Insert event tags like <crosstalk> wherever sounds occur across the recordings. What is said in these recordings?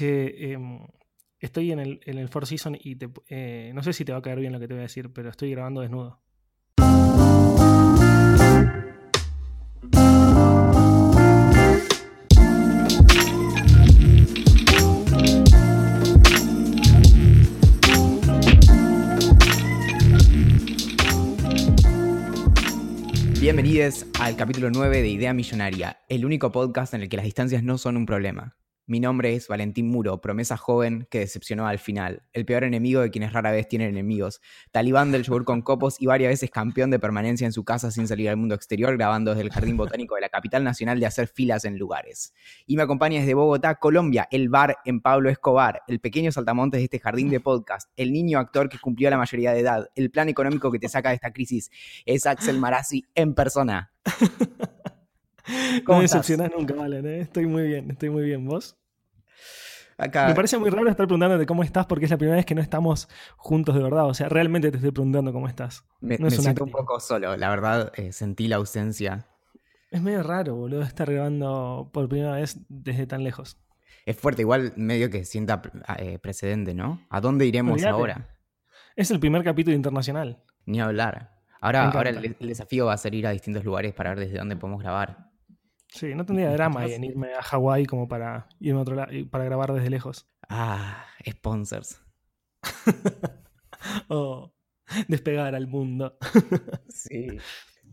Em, estoy en el, en Four Season y eh, no sé si te va a caer bien lo que te voy a decir, pero estoy grabando desnudo. Bienvenidos al capítulo 9 de Idea Millonaria, el único podcast en el que las distancias no son un problema. Mi nombre es Valentín Muro, promesa joven que decepcionó al final, el peor enemigo de quienes rara vez tienen enemigos, talibán del yogur con copos y varias veces campeón de permanencia en su casa sin salir al mundo exterior, grabando desde el Jardín Botánico de la capital nacional de hacer filas en lugares. Y me acompaña desde Bogotá, Colombia, el bar en Pablo Escobar, el pequeño saltamontes de este jardín de podcast, el niño actor que cumplió la mayoría de edad, el plan económico que te saca de esta crisis, es Axel Marazzi en persona. <laughs> <laughs> No ¿Cómo me estás? decepcionás nunca, Valen, ¿eh? Estoy muy bien, estoy muy bien. ¿Vos? Acá. Me parece muy raro estar preguntándote cómo estás porque es la primera vez que no estamos juntos de verdad. O sea, realmente te estoy preguntando cómo estás. Me, no es me siento un poco solo, la verdad, eh, sentí la ausencia. Es medio raro, boludo, estar grabando por primera vez desde tan lejos. Es fuerte, igual medio que sienta eh, precedente, ¿no? ¿A dónde iremos ahora? Es el primer capítulo internacional. Ni hablar. Ahora, Me ahora el desafío va a ser ir a distintos lugares para ver desde dónde podemos grabar. Sí, no tendría drama ahí en irme a Hawái como para irme a otro lado para grabar desde lejos. Ah, sponsors. <laughs> O despegar al mundo. Sí. <laughs>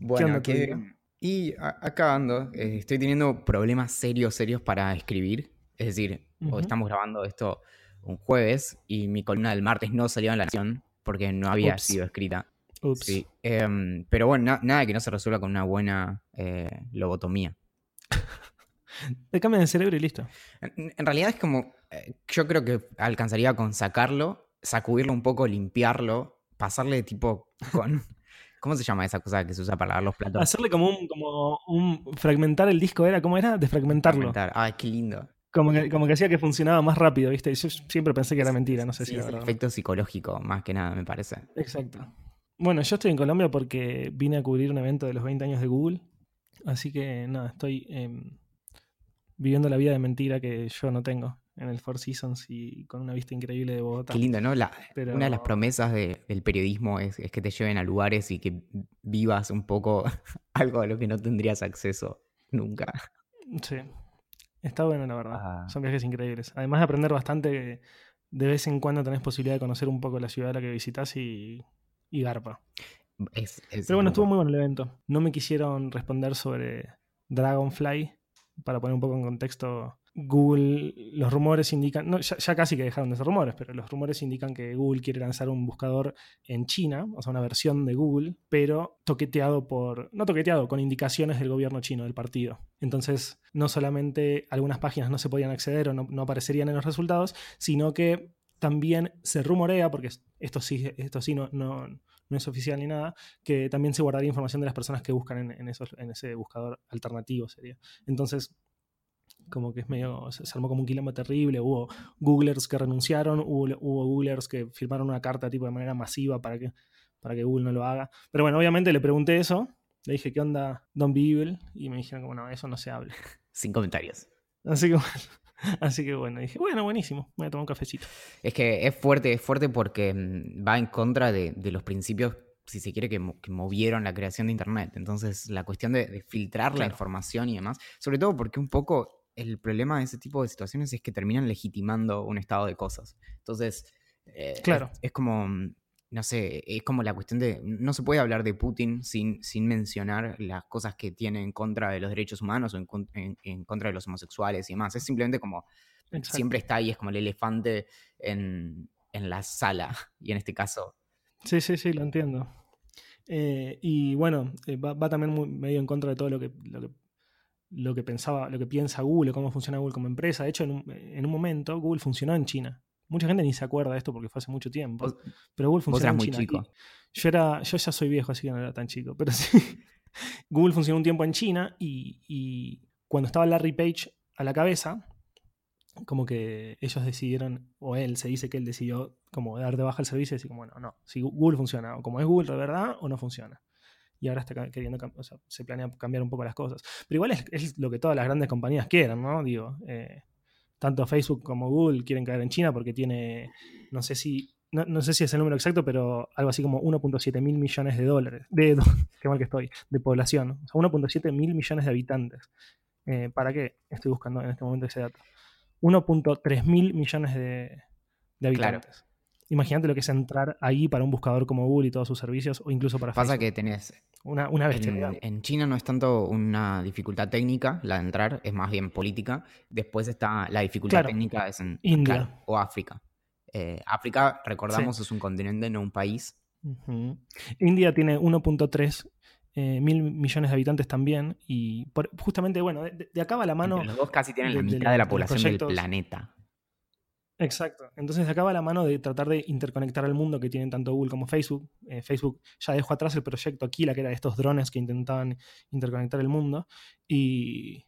Bueno, que- día? y a- acá ando, eh, estoy teniendo problemas serios, serios para escribir. Es decir, estamos grabando esto un jueves y mi columna del martes no salió en la nación porque no había Ups. sido escrita. Ups. Sí, em, pero bueno, na- nada que no se resuelva con una buena eh, lobotomía. <laughs> Te cambian el cerebro y listo. En, en realidad es como, eh, yo creo que alcanzaría con sacarlo, sacudirlo un poco, limpiarlo, pasarle tipo con... <laughs> ¿Cómo se llama esa cosa que se usa para lavar los platos? Hacerle como un, como un fragmentar el disco era, ¿cómo era? Desfragmentarlo. Fragmentar. Ay, qué lindo. Como que, como que hacía que funcionaba más rápido, ¿viste? Y Yo siempre pensé que era mentira, no sé Sí, si es era el efecto psicológico, más que nada, me parece. Exacto. Bueno, yo estoy en Colombia porque vine a cubrir un evento de los 20 años de Google. Así que nada, estoy em, viviendo la vida de mentira que yo no tengo en el Four Seasons y con una vista increíble de Bogotá. Qué lindo, ¿no? La- Pero- Una de las promesas de- del periodismo es, es que te lleven a lugares y que vivas un poco <laughs> algo a lo que no tendrías acceso nunca. Sí. Está bueno, la verdad. Ah. Son viajes increíbles. Además de aprender bastante, de vez en cuando tenés posibilidad de conocer un poco la ciudad a la que visitas y, y garpa. Es- es Pero bueno, estuvo muy muy bueno el evento. No me quisieron responder sobre Dragonfly. Para poner un poco en contexto, Google, los rumores indican, no, ya, ya casi que dejaron de ser rumores, pero los rumores indican que Google quiere lanzar un buscador en China, o sea, una versión de Google, pero toqueteado por, no toqueteado, con indicaciones del gobierno chino, del partido. Entonces, no solamente algunas páginas no se podían acceder o no, no aparecerían en los resultados, sino que también se rumorea, porque esto sí, esto sí no, no, no es oficial ni nada, que también se guardaría información de las personas que buscan en, en esos, en ese buscador alternativo, sería. Entonces, como que es medio, se, armó como un quilombo terrible, hubo googlers que renunciaron, hubo, hubo googlers que firmaron una carta tipo de manera masiva para que, para que Google no lo haga. Pero bueno, obviamente le pregunté eso, le dije, ¿qué onda Don't Be Evil? Y me dijeron como, no, eso no se habla. Sin comentarios. Así que, <laughs> así que bueno, dije, bueno, buenísimo, voy a tomar un cafecito. Es que es fuerte, es fuerte porque mm, va en contra de, de los principios, si se quiere, que, mo- que movieron la creación de Internet. Entonces, la cuestión de, de filtrar la información y demás, sobre todo porque un poco el problema de ese tipo de situaciones es que terminan legitimando un estado de cosas. Entonces, eh, Claro. es, es como, mm, no sé, es como la cuestión de, no se puede hablar de Putin sin, sin mencionar las cosas que tiene en contra de los derechos humanos o en, en- en contra de los homosexuales y demás. Es simplemente como Exacto. siempre está ahí, es como el elefante en, en la sala. <laughs> Y en este caso, Sí, sí, sí, lo entiendo. Eh, y bueno, eh, va, va también muy- medio en contra de todo lo que, lo que, lo que pensaba, lo que piensa Google, cómo funciona Google como empresa. De hecho, en un, en un momento Google funcionó en China. Mucha gente ni se acuerda de esto porque fue hace mucho tiempo. vos, Pero Google vos funcionó eras en muy China. chico. Y Yo, era, yo ya soy viejo, así que no era tan chico. Pero <laughs> sí. Google funcionó un tiempo en China y, y cuando estaba Larry Page a la cabeza, como que ellos decidieron, o él se dice que él decidió como dar de baja el servicio y decir, bueno, no, si Google funciona, o como es Google de verdad o no funciona. Y ahora está queriendo, o sea, se planea cambiar un poco las cosas. Pero igual es, es lo que todas las grandes compañías quieren, ¿no? Digo, eh, tanto Facebook como Google quieren caer en China porque tiene, no sé si, no, sé si es el número exacto, pero algo así como 1.7 mil millones de dólares, de, <laughs> qué mal que estoy, de población, o sea, 1.7 mil millones de habitantes. Eh, ¿Para qué? Estoy buscando en este momento ese dato. 1.3 mil millones de, habitantes. Imagínate lo que es entrar ahí para un buscador como Google y todos sus servicios, o incluso para Pasa que tenés. Una, una bestialidad. En, China no es tanto una dificultad técnica la de entrar, es más bien política. Después está la dificultad técnica es en India o África. Eh, África, recordamos, es un continente, no un país. India tiene 1.3 eh, mil millones de habitantes también. Y justamente, bueno, de, acá va la mano. los dos casi tienen la mitad de, la población del planeta. Exacto. Entonces acaba la mano de tratar de interconectar al mundo que tienen tanto Google como Facebook. Eh, Facebook ya dejó atrás el proyecto Aquila, que era de estos drones que intentaban interconectar el mundo. Y,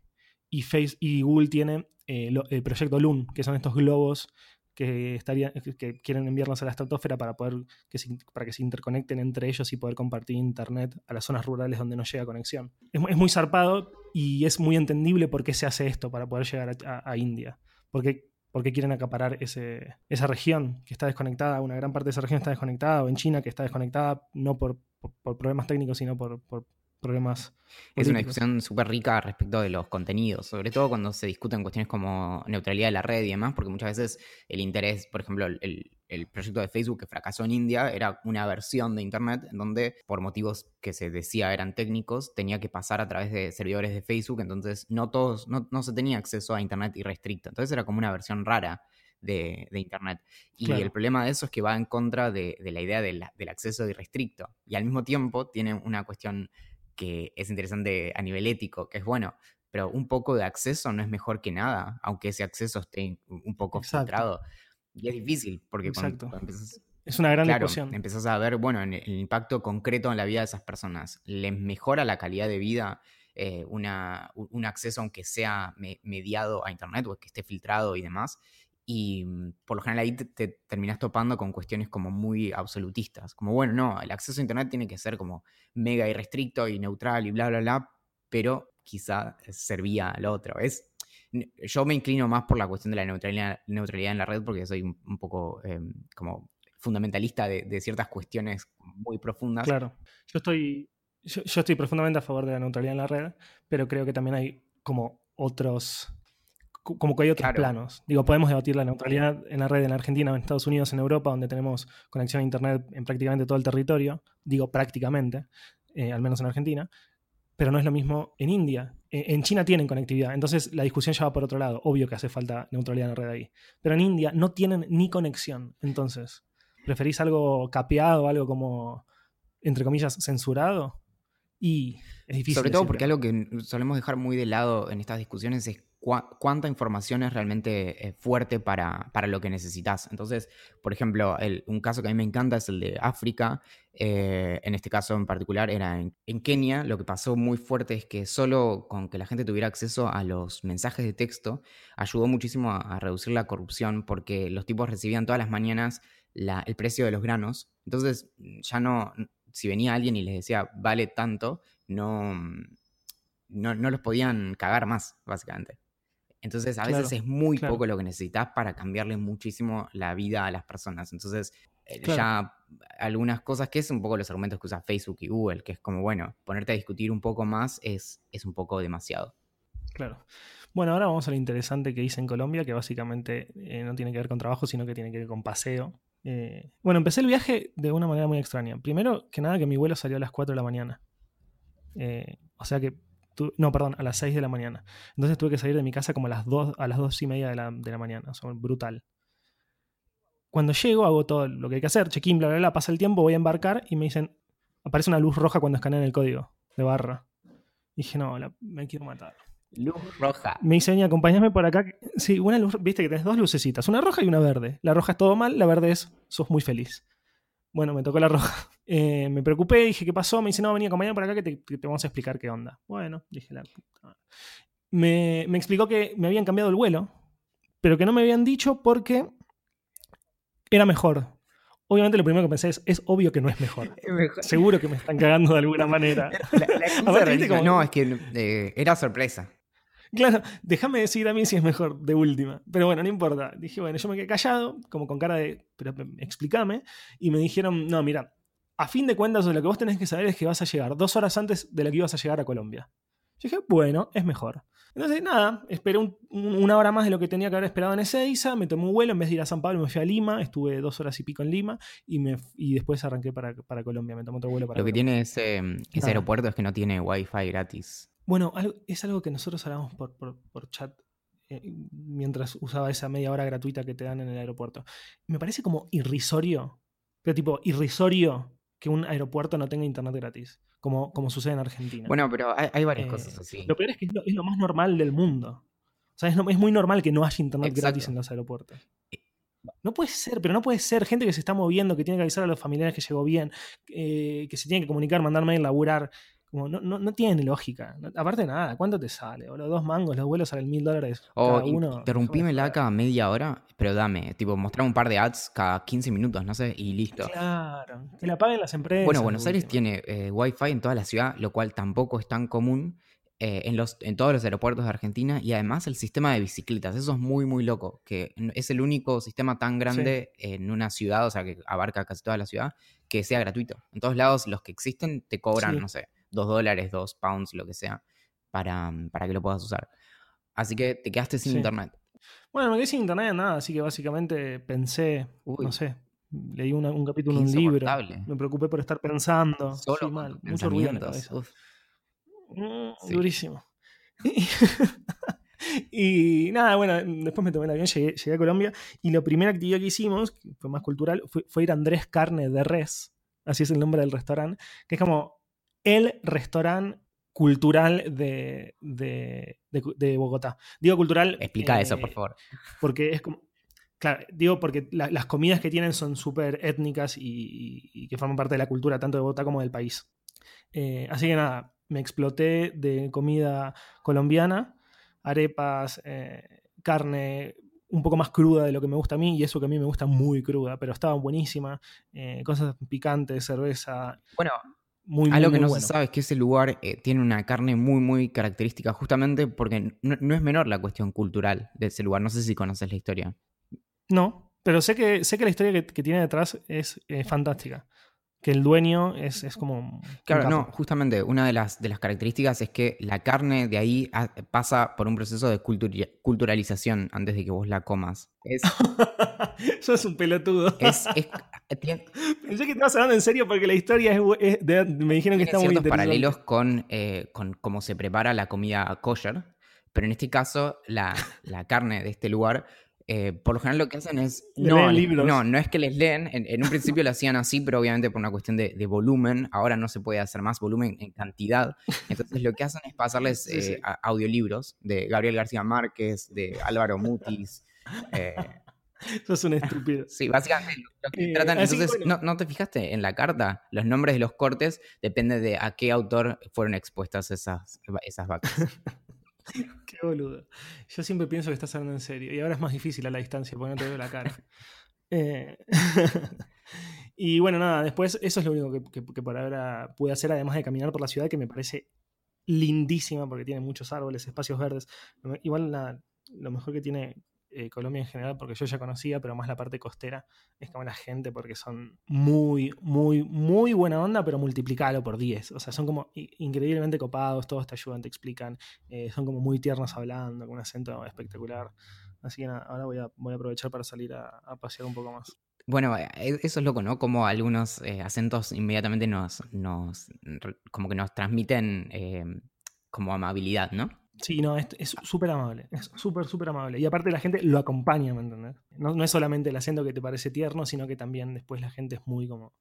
y, Face, y Google tiene eh, el proyecto Loon, que son estos globos que, estarían, que quieren enviarnos a la estratosfera para, poder que se, para que se interconecten entre ellos y poder compartir internet a las zonas rurales donde no llega conexión. Es, es muy zarpado y es muy entendible por qué se hace esto para poder llegar a India. Porque porque quieren acaparar ese, esa región que está desconectada, una gran parte de esa región está desconectada, o en China que está desconectada, no por, por, problemas técnicos, sino por, por problemas. Es una discusión súper rica respecto de los contenidos, sobre todo cuando se discuten cuestiones como neutralidad de la red y demás, porque muchas veces el interés, por ejemplo, el, proyecto de Facebook que fracasó en India era una versión de Internet en donde, por motivos que se decía eran técnicos, tenía que pasar a través de servidores de Facebook, entonces no todos, no, se tenía acceso a Internet irrestricto. Entonces era como una versión rara de, Internet. Y el problema de eso es que va en contra de, la idea del acceso irrestricto. Y al mismo tiempo tiene una cuestión que es interesante a nivel ético, que es bueno, pero un poco de acceso no es mejor que nada, aunque ese acceso esté un poco filtrado. Y es difícil, porque cuando, Es una gran claro, ecuación. Empezás a ver, bueno, el impacto concreto en la vida de esas personas. ¿Les mejora la calidad de vida eh, una, un acceso, aunque sea mediado a Internet o que esté filtrado y demás? Y mm, por lo general ahí te, terminas topando con cuestiones como muy absolutistas. Como, bueno, no, el acceso a Internet tiene que ser como mega irrestricto y neutral y bla, bla, bla, pero quizá servía al otro. Es, yo me inclino más por la cuestión de la neutralidad, neutralidad en la red porque soy un, poco em, como fundamentalista de, ciertas cuestiones muy profundas. Claro, yo estoy, yo estoy profundamente a favor de la neutralidad en la red, pero creo que también hay como otros como que hay otros planos. Digo, podemos debatir la neutralidad en la red en Argentina, en Estados Unidos, en Europa, donde tenemos conexión a Internet en prácticamente todo el territorio. Digo, prácticamente, eh, al menos en Argentina. Pero no es lo mismo en India. E, en China tienen conectividad, entonces la discusión ya va por otro lado. Obvio que hace falta neutralidad en la red ahí. Pero en India no tienen ni conexión. Entonces, ¿preferís algo capeado, algo como, entre comillas, censurado? Y es difícil. Sobre todo porque algo que solemos dejar muy de lado en estas discusiones es cuánta información es realmente eh, fuerte para, lo que necesitas. Entonces, por ejemplo, un caso que a mí me encanta es el de África. Eh, en este caso en particular era en, Kenia. Lo que pasó muy fuerte es que solo con que la gente tuviera acceso a los mensajes de texto ayudó muchísimo a, reducir la corrupción porque los tipos recibían todas las mañanas el precio de los granos. Entonces, ya no, si venía alguien y les decía, vale tanto, no, no, no los podían cagar más, básicamente. Entonces, a veces es muy poco lo que necesitas para cambiarle muchísimo la vida a las personas. Entonces, eh, ya algunas cosas que es un poco los argumentos que usa Facebook y Google, que es como, bueno, ponerte a discutir un poco más es, es un poco demasiado. Claro. Bueno, ahora vamos a lo interesante que hice en Colombia, que básicamente eh, no tiene que ver con trabajo, sino que tiene que ver con paseo. Eh, bueno, empecé el viaje de una manera muy extraña. Primero que nada, que mi vuelo salió a las 4 de la mañana. o sea que no, perdón, a las 6 de la mañana. Entonces tuve que salir de mi casa como a las 2, a las 2 y media de la, de la mañana. O sea, brutal. Cuando llego, hago todo lo que hay que hacer, check-in, bla, bla, bla, pasa el tiempo, voy a embarcar y me dicen, aparece una luz roja cuando escanean el código de barra. Y dije, no, me quiero matar. Luz roja. Me dice, acompáñame por acá. Sí, una luz, viste que tenés dos lucecitas, una roja y una verde. La roja es todo mal, la verde es, sos muy feliz. Bueno, me tocó la roja. Eh, me preocupé, dije, ¿qué pasó? Me dice, no, venía acompañar por acá que te, vamos a explicar qué onda. Bueno, dije, la puta. Me, me explicó que me habían cambiado el vuelo, pero que no me habían dicho porque era mejor. Obviamente lo primero que pensé es, es obvio que no es mejor. <laughs> Seguro que me están cagando de alguna manera. <laughs> no, es que eh, era sorpresa. Claro, déjame decir a mí si es mejor, de última. Pero bueno, no importa. Dije, bueno, yo me quedé callado, como con cara de, pero explícame. Y me dijeron, no, mira, a fin de cuentas, lo que vos tenés que saber es que vas a llegar dos horas antes de lo que ibas a llegar a Colombia. Yo dije, bueno, es mejor. Entonces, nada, esperé una hora más de lo que tenía que haber esperado en Ezeiza, me tomé un vuelo, en vez de ir a San Pablo me fui a Lima, estuve dos horas y pico en Lima y, me, y después arranqué para, Colombia, me tomé otro vuelo para Lo que tiene ese, ese aeropuerto es que no tiene wifi gratis. Bueno, es algo que nosotros hablamos por, por, chat eh, mientras usaba esa media hora gratuita que te dan en el aeropuerto. Me parece como irrisorio, pero tipo irrisorio que un aeropuerto no tenga internet gratis como, como sucede en Argentina. Bueno, pero hay, varias cosas eh, así. Lo peor es que es lo, más normal del mundo. O sea, es, muy normal que no haya internet gratis en los aeropuertos. No puede ser, pero no puede ser. Gente que se está moviendo, que tiene que avisar a los familiares que llegó bien, eh, que se tiene que comunicar, mandar mail, laburar no, no, no, tiene lógica. aparte de nada, ¿cuánto te sale? O los dos mangos, los vuelos salen mil dólares. O cada uno. interrumpime la cada media hora, pero dame, tipo, mostrar un par de ads cada 15 minutos, no sé, y listo. Claro, que la paguen las empresas. Bueno, Buenos Aires tiene eh, Wi-Fi en toda la ciudad, lo cual tampoco es tan común. Eh, en, los, en todos los aeropuertos de Argentina y además el sistema de bicicletas. Eso es muy, muy loco, que es el único sistema tan grande en una ciudad, o sea, que abarca casi toda la ciudad, que sea gratuito. En todos lados los que existen te cobran, no sé, dos dólares, dos pounds, lo que sea, para, mm, para que lo puedas usar. Así que te quedaste sin internet. Bueno, me quedé sin internet nada, así que básicamente pensé, no sé, leí un capítulo de un libro, me preocupé por estar pensando, Solo mal, mucho ruido mm, Durísimo. <laughs> y nada, bueno, después me tomé el avión, llegué, a Colombia y la primera actividad que hicimos, que fue más cultural, fue, fue, ir a Andrés Carne de Res, así es el nombre del restaurante, que es como el restaurante cultural de, Bogotá. Digo cultural. Explica eso, por eh, favor. Porque es como. Claro, digo porque las comidas que tienen son súper étnicas y, que forman parte de la cultura tanto de Bogotá como del país. Eh, así que nada, me exploté de comida colombiana, arepas, eh, carne un poco más cruda de lo que me gusta a mí y eso que a mí me gusta muy cruda, pero estaba buenísima, cosas picantes, cerveza. Bueno, algo que no se sabe es que ese lugar eh, tiene una carne muy, muy característica, justamente porque no, es menor la cuestión cultural de ese lugar. No sé si conoces la historia. No, pero sé que, sé que la historia que, tiene detrás es eh, fantástica que el dueño es, es como... Claro, no, justamente una de las, de las características es que la carne de ahí pasa por un proceso de culturalización antes de que vos la comas. Es... <laughs> Eso es un pelotudo. Es, <laughs> Pensé que estabas hablando en serio porque la historia es... me dijeron que está muy interesante. paralelos con, eh, con cómo se prepara la comida kosher, pero en este caso la, la carne de este lugar eh, por lo general lo que hacen es... No, no, no es que les leen, en, un principio lo hacían así, pero obviamente por una cuestión de, volumen, ahora no se puede hacer más volumen en cantidad. Entonces lo que hacen es pasarles eh, audiolibros de Gabriel García Márquez, de Álvaro Mutis. Eh, <laughs> Eso es un estúpido. <laughs> Sí, básicamente lo que tratan. Entonces, ¿no, te fijaste en la carta? Los nombres de los cortes depende de a qué autor fueron expuestas esas, esas vacas. <laughs> <laughs> Qué boludo. Yo siempre pienso que estás hablando en serio. Y ahora es más difícil a la distancia porque no te veo la cara. Eh, <laughs> y bueno, nada, después eso es lo único que, por ahora pude hacer, además de caminar por la ciudad, que me parece lindísima porque tiene muchos árboles, espacios verdes. Igual lo mejor que tiene eh, Colombia en general, porque yo ya conocía, pero más la parte costera, es como la gente, porque son muy, muy, muy buena onda, pero multiplicado por 10. O sea, son como increíblemente copados, todos te ayudan, te explican, eh, son como muy tiernos hablando, con un acento espectacular. Así que nada, ahora voy a, aprovechar para salir a, pasear un poco más. Bueno, eh, eso es loco, ¿no? Como algunos acentos inmediatamente nos, nos, como que nos transmiten como amabilidad, ¿no? Sí, no, es súper amable, es súper, súper amable. Y aparte la gente lo acompaña, ¿me entendés? No, es solamente el acento que te parece tierno, sino que también después la gente es muy como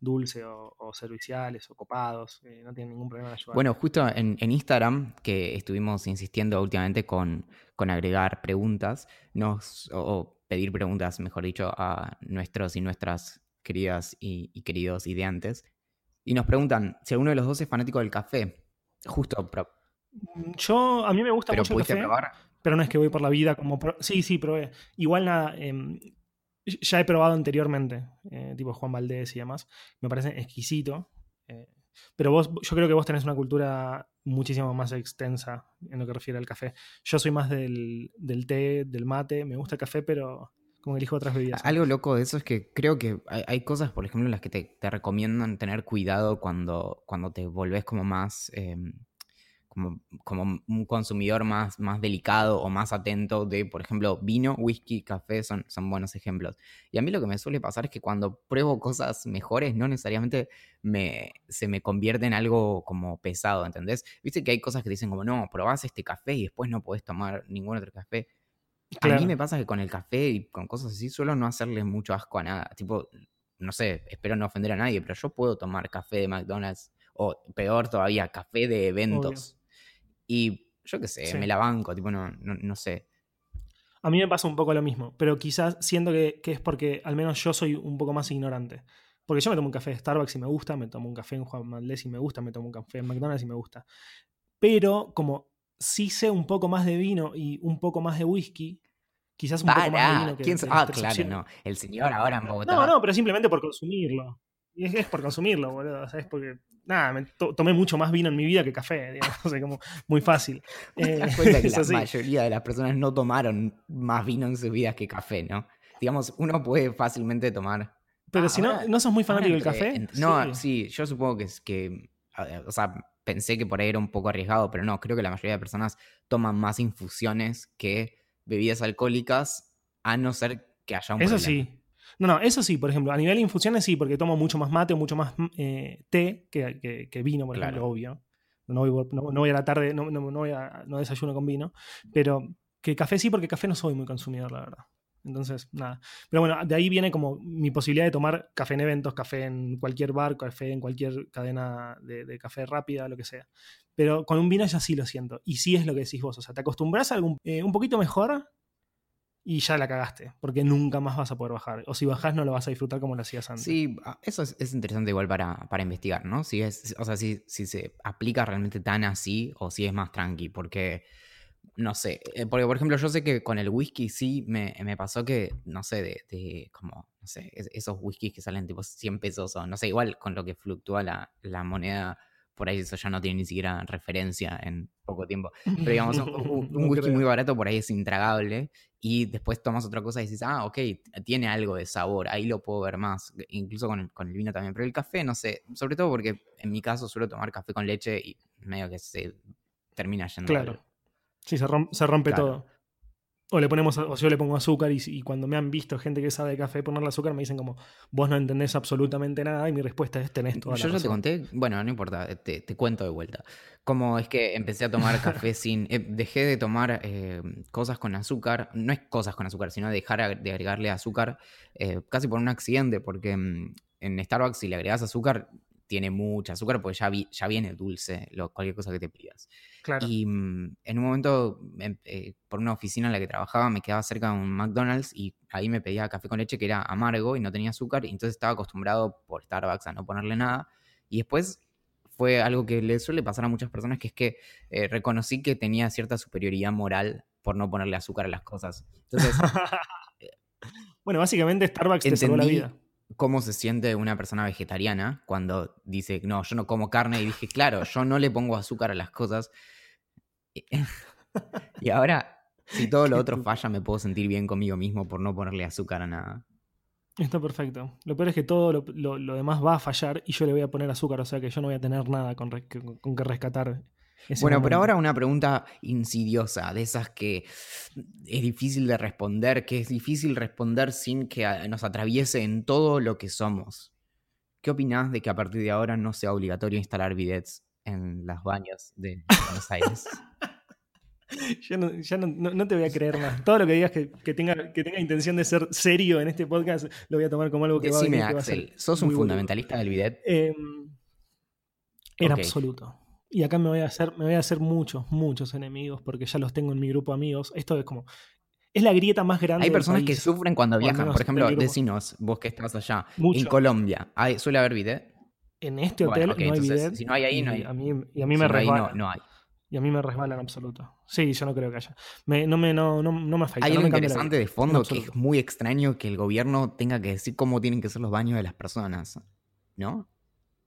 dulce o, serviciales o copados, eh, no tienen ningún problema de ayudar. Bueno, justo en, Instagram, que estuvimos insistiendo últimamente con, con agregar preguntas, nos, o, pedir preguntas, mejor dicho, a nuestros y nuestras queridas y, y queridos ideantes, y nos preguntan si alguno de los dos es fanático del café. Justo, yo, a mí me gusta mucho el café, pero no es que voy por la vida como... Sí, sí, probé. Igual nada, em, ya he probado anteriormente, eh, tipo Juan Valdés y demás. Me parece exquisito. Eh, pero vos, yo creo que vos tenés una cultura muchísimo más extensa en lo que refiere al café. Yo soy más del, del té, del mate, me gusta el café, pero como elijo otras bebidas. Algo loco de eso es que creo que hay, cosas, por ejemplo, en las que te, te, recomiendan tener cuidado cuando, cuando te volvés como más... Como, como, un consumidor más, más delicado o más atento de, por ejemplo, vino, whisky, café, son, son buenos ejemplos. Y a mí lo que me suele pasar es que cuando pruebo cosas mejores, no necesariamente me, se me convierte en algo como pesado, ¿entendés? Viste que hay cosas que dicen como, no, probás este café y después no podés tomar ningún otro café. A mí me pasa que con el café y con cosas así suelo no hacerle mucho asco a nada. Tipo, no sé, espero no ofender a nadie, pero yo puedo tomar café de McDonald's o peor todavía, café de eventos. Y yo qué sé, me la banco, tipo, no, no, sé. A mí me pasa un poco lo mismo, pero quizás siento que, es porque al menos yo soy un poco más ignorante. Porque yo me tomo un café de Starbucks y me gusta, me tomo un café en Juan Maldés y me gusta, me tomo un café en McDonald's y me gusta. Pero como sí sé un poco más de vino y un poco más de whisky, quizás un poco más de vino que, ¿Quién Ah, claro, no. El señor ahora en Bogotá. No, no, pero simplemente por consumirlo. Y es, por consumirlo, boludo. ¿sabes? Porque nada, me tomé mucho más vino en mi vida que café, <laughs> digamos, o sea, como muy fácil. ¿Te das cuenta que <laughs> la mayoría de las personas no tomaron más vino en su vida que café, ¿no? Digamos, uno puede fácilmente tomar. Pero si no, ¿no sos muy fanático del café? no, sí. yo supongo que es que, o sea, pensé que por ahí era un poco arriesgado, pero no, creo que la mayoría de personas toman más infusiones que bebidas alcohólicas, a no ser que haya un Eso sí, no, no, eso sí, por ejemplo, a nivel de infusiones sí, porque tomo mucho más mate o mucho más eh, té que, que, vino, por ejemplo, obvio. No voy, no, voy, a la tarde, no, no, voy a, no desayuno con vino, pero que café sí, porque café no soy muy consumidor, la verdad. Entonces, nada. Pero bueno, de ahí viene como mi posibilidad de tomar café en eventos, café en cualquier bar, café en cualquier cadena de, café rápida, lo que sea. Pero con un vino ya sí lo siento. Y sí es lo que decís vos. O sea, te acostumbras a algún, eh, un poquito mejor y ya la cagaste, porque nunca más vas a poder bajar. O si bajás no lo vas a disfrutar como lo hacías antes. Sí, ah, eso es, interesante igual para, para, investigar, ¿no? Si es, o sea, si, si, se aplica realmente tan así o si es más tranqui, porque, no sé, eh, porque por ejemplo yo sé que con el whisky sí me, me pasó que, no sé, de, de, como, no sé, esos whiskies que salen tipo 100 pesos o no sé, igual con lo que fluctúa la, la moneda por ahí eso ya no tiene ni siquiera referencia en poco tiempo. Pero digamos, <laughs> un, whisky muy barato por ahí es intragable y después tomas otra cosa y dices, ah, ok, tiene algo de sabor, ahí lo puedo ver más, incluso con el, con el vino también. Pero el café, no sé, sobre todo porque en mi caso suelo tomar café con leche y medio que se termina yendo. Claro. Sí, se, se rompe todo. O le ponemos, o yo le pongo azúcar y, cuando me han visto gente que sabe de café ponerle azúcar me dicen como, vos no entendés absolutamente nada y mi respuesta es tenés toda Yo ya te conté, bueno, no importa, te, te, cuento de vuelta. Como es que empecé a tomar café <laughs> sin, eh, dejé de tomar eh, cosas con azúcar, no es cosas con azúcar, sino dejar de agregarle azúcar eh, casi por un accidente, porque mm, en Starbucks si le agregas azúcar tiene mucha azúcar porque ya, ya viene dulce lo, cualquier cosa que te pidas. Y mm, en un momento, em, eh, por una oficina en la que trabajaba, me quedaba cerca de un McDonald's y ahí me pedía café con leche que era amargo y no tenía azúcar, y entonces estaba acostumbrado por Starbucks a no ponerle nada. Y después fue algo que le suele pasar a muchas personas, que es que eh, reconocí que tenía cierta superioridad moral por no ponerle azúcar a las cosas. Entonces... <laughs> bueno, básicamente Starbucks te salvó la vida cómo se siente una persona vegetariana cuando dice, no, yo no como carne. Y dije, claro, yo no le pongo azúcar a las cosas. y <laughs> ahora, si todo lo otro falla, me puedo sentir bien conmigo mismo por no ponerle azúcar a nada. Está perfecto. Lo peor es que todo lo, demás va a fallar y yo le voy a poner azúcar, o sea que yo no voy a tener nada con, con que rescatar bueno, pero ahora una pregunta insidiosa, de esas que es difícil de responder, que es difícil responder sin que nos atraviese en todo lo que somos. ¿Qué opinás de que a partir de ahora no sea obligatorio instalar bidets en los baños de Buenos Aires? <laughs> ya, no, te voy a creer más. Todo lo que digas que, tenga, que tenga intención de ser serio en este podcast lo voy a tomar como algo que Decime, va, a, Axel, ¿sos un fundamentalista del bidet? Em, en absoluto. Y acá me voy a hacer, me voy a hacer muchos, muchos enemigos porque ya los tengo en mi grupo de amigos. Esto es como. Es la grieta más grande. Hay personas que sufren cuando viajan. Por ejemplo, decinos, vos que estás allá, en Colombia, ¿suele haber bidet? En este hotel no hay bidet. Si no hay ahí, no hay. A mí, y a mí me resbala. No, hay. Y a mí me resbala en absoluto. Sí, yo no creo que haya. no, me, no, no, me afecta. Hay algo interesante de fondo que es muy extraño que el gobierno tenga que decir cómo tienen que ser los baños de las personas. ¿No?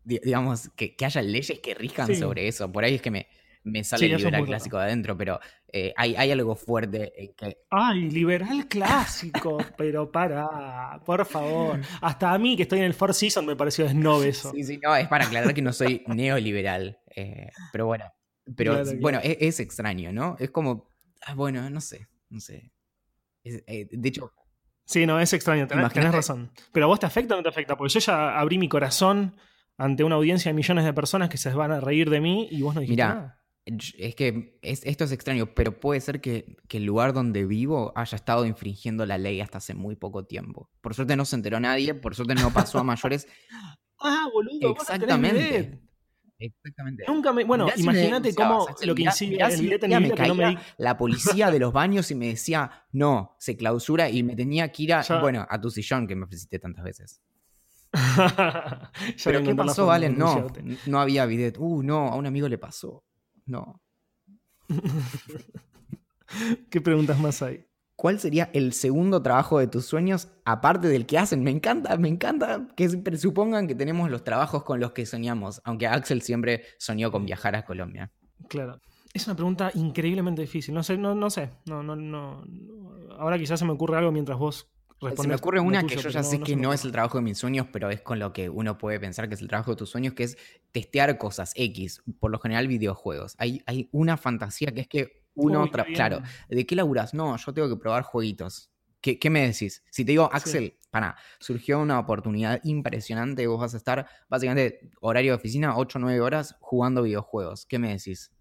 Digamos, que, haya leyes que rijan sobre eso. Por ahí es que me, me sale Sí, el liberal clásico de adentro, pero eh, hay, hay algo fuerte en que Ay, liberal clásico, <laughs> pero para, por favor. Hasta a mí que estoy en el Four Season me pareció snob eso. Sí, sí, no, es para aclarar que no soy neoliberal. eh, pero bueno, pero Claro, bueno, es, es extraño, ¿no? Es como, ah, bueno, no sé, no sé. Es- eh, de hecho, Sí, no, es extraño, tenés, tenés razón. Pero a vos te afecta o no te afecta, porque yo ya abrí mi corazón ante una audiencia de millones de personas que se van a reír de mí y vos no dijiste Mirá, nada. es que es- esto es extraño, pero puede ser que, que el lugar donde vivo haya estado infringiendo la ley hasta hace muy poco tiempo. Por suerte no se enteró nadie, por suerte no pasó a mayores. <laughs> Ah, boludo, vos no tenés Exactamente. Exactamente. Nunca me. Bueno, si imagínate cómo lo que mirá- incide mirá el si billete en un mi día vida me que no me caía di. la policía de los baños y me decía, no, se clausura y me tenía que ir a, Ya. bueno, a tu sillón que me ofreciste tantas veces. <laughs> Pero ¿qué pasó, Valen? No, no había bidet. Uh, no, a un amigo le pasó. No. <laughs> ¿Qué preguntas más hay? ¿Cuál sería el segundo trabajo de tus sueños aparte del que hacen? Me encanta, me encanta que se presupongan que tenemos los trabajos con los que soñamos, aunque Axel siempre soñó con viajar a Colombia. Claro. Es una pregunta increíblemente difícil. No sé, no, no sé. No, no, no. Ahora quizás se me ocurre algo mientras vos respondes. Se me ocurre una tuyo, que yo ya no- sé no que no es el trabajo de mis sueños, pero es con lo que uno puede pensar que es el trabajo de tus sueños, que es testear cosas X, por lo general videojuegos. Hay, hay una fantasía que es que uno, Uy, claro, ¿de qué laburas? No, yo tengo que probar jueguitos. ¿Qué, qué me decís? Si te digo, Axel, para, surgió una oportunidad impresionante, vos vas a estar básicamente horario de oficina, 8 o 9 horas jugando videojuegos. ¿Qué me decís?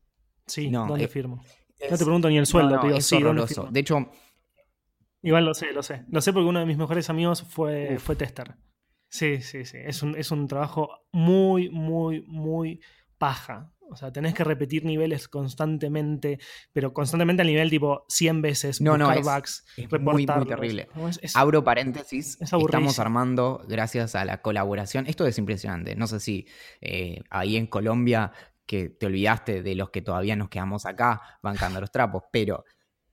Sí, No, ¿dónde eh, firmo? No Es- te pregunto ni el sueldo, no, no, te digo, es sí, ¿dónde horroroso. De hecho, Igual lo sé, lo sé. Lo sé porque uno de mis mejores amigos fue, Uf. fue tester. Sí, sí, sí. Es un, es un trabajo muy, muy, muy paja. O sea, tenés que repetir niveles constantemente, pero constantemente al nivel tipo 100 veces, No, no, es- bugs, es muy, terrible. No, es- es- Abro paréntesis, es estamos armando, gracias a la colaboración, esto es impresionante, no sé si eh, ahí en Colombia, que te olvidaste de los que todavía nos quedamos acá bancando los trapos, pero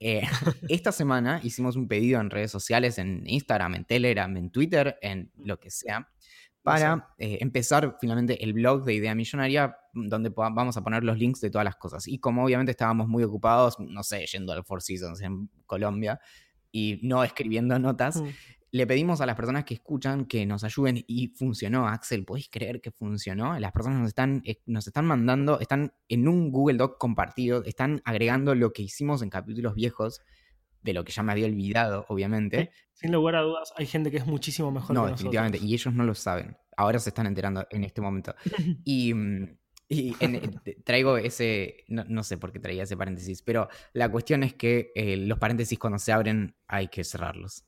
eh, <laughs> esta semana hicimos un pedido en redes sociales, en Instagram, en Telegram, en Twitter, en lo que sea, para eh, empezar finalmente el blog de Idea Millonaria, donde vamos a poner los links de todas las cosas. Y como obviamente estábamos muy ocupados, no sé, yendo al Four Seasons en Colombia y no escribiendo notas, Mm. Le pedimos a las personas que escuchan que nos ayuden y funcionó, Axel. ¿Podéis creer que funcionó? Las personas nos están, eh, nos están mandando, están en un Google Doc compartido, están agregando lo que hicimos en capítulos viejos, de lo que ya me había olvidado, obviamente. Sin lugar a dudas, hay gente que es muchísimo mejor No, que definitivamente. nosotros. Y ellos no lo saben. Ahora se están enterando en este momento. <laughs> Y, mm, y en- en- te- traigo ese, no, no sé por qué traía ese paréntesis, pero la cuestión es que eh, los paréntesis cuando se abren hay que cerrarlos.